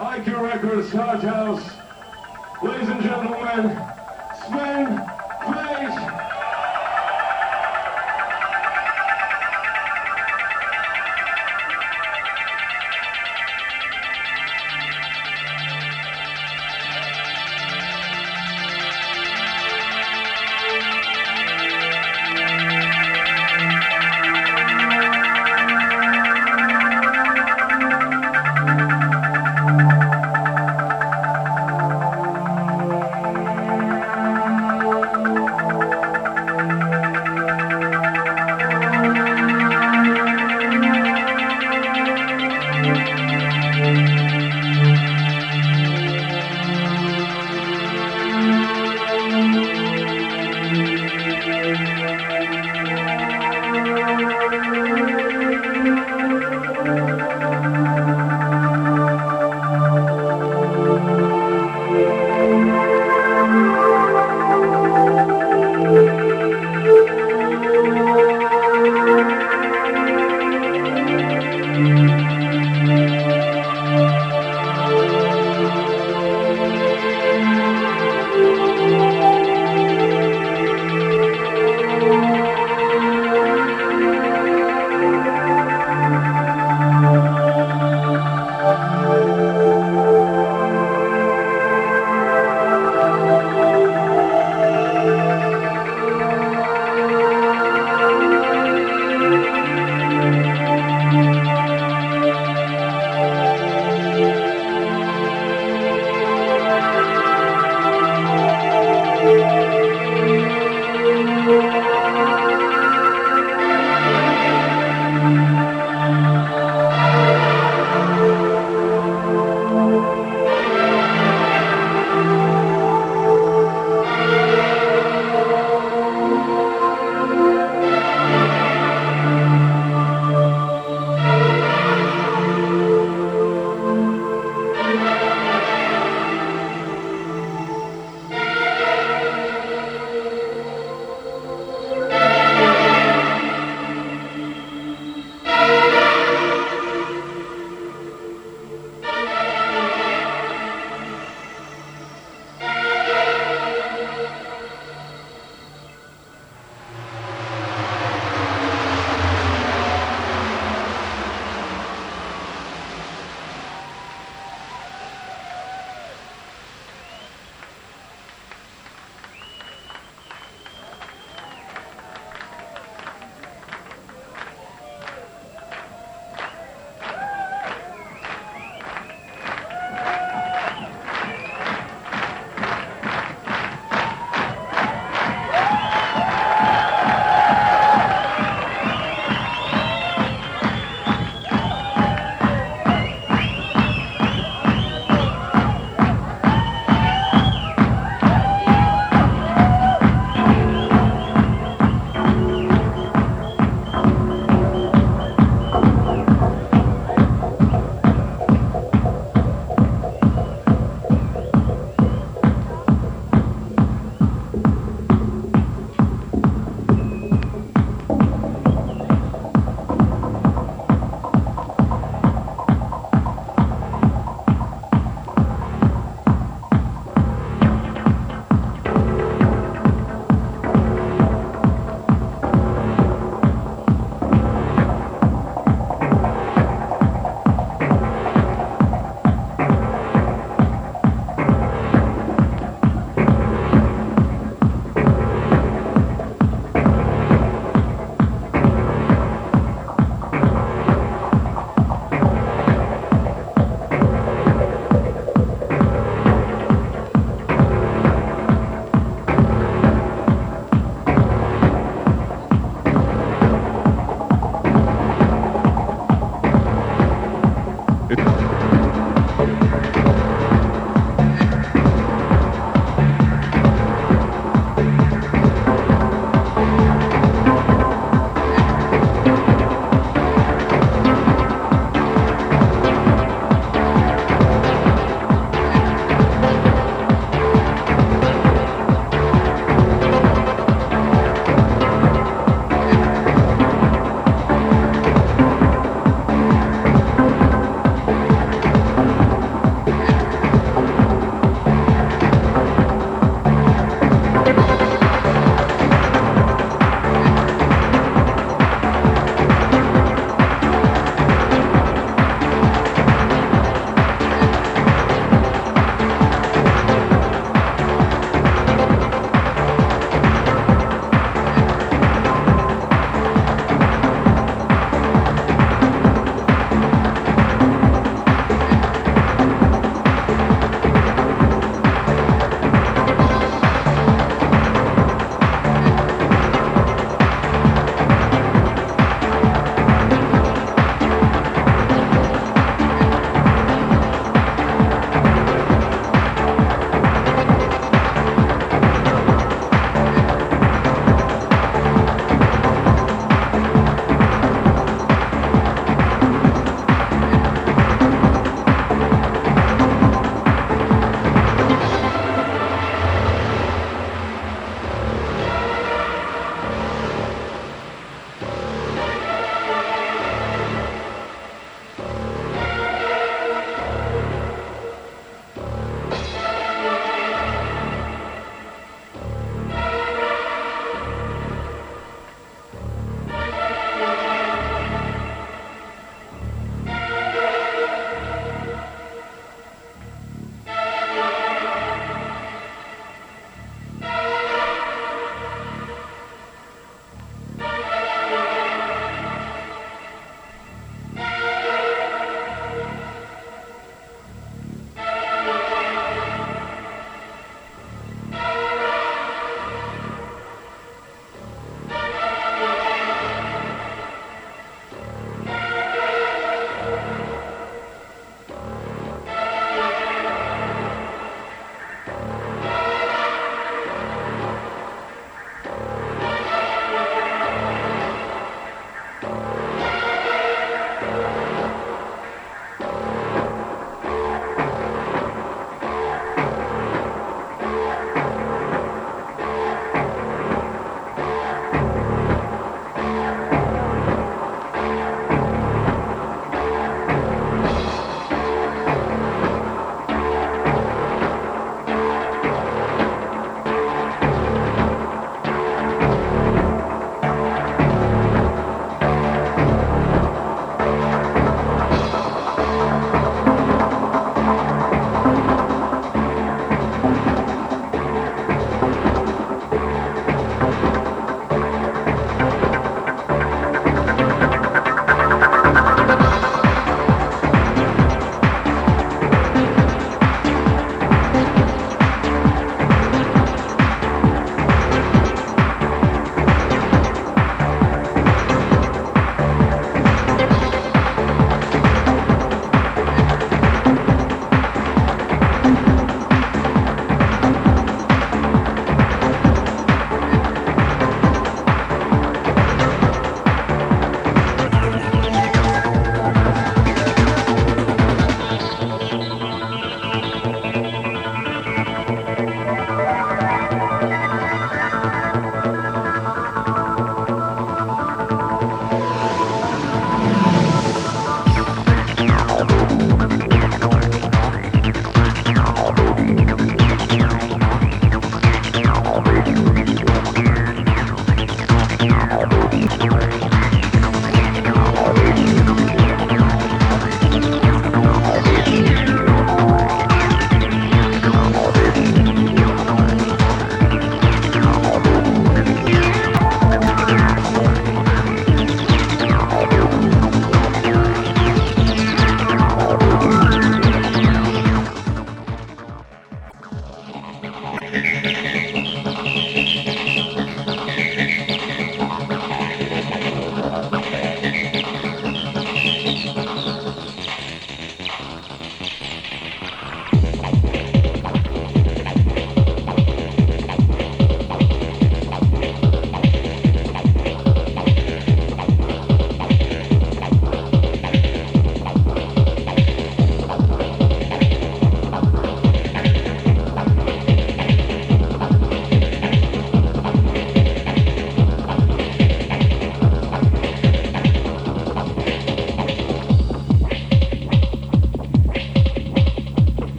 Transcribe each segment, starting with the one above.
IQ Records Cartels. Ladies and gentlemen, Sven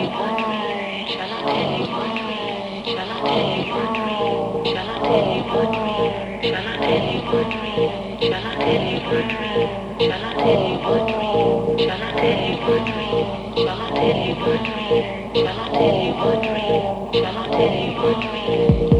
Shall I tell you a dream? Shall I tell you a dream? Shall I tell you a dream? Shall I tell you a dream? Shall I tell you a dream? Shall I tell you a dream? Shall I tell you a dream?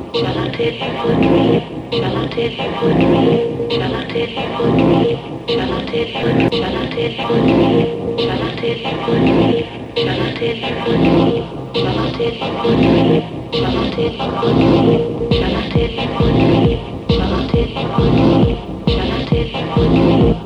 Shall I tell you a dream? Shall I tell you a dream? Shall I tell you a dream? Shall I tell you a dream? Shall I tell you a dream? Shall I tell you a dream? Shall I tell you a dream? Shall I tell you a dream? Shall I tell you a dream? Shall I tell you a dream? Shall I tell you a dream? Shall I tell you a dream?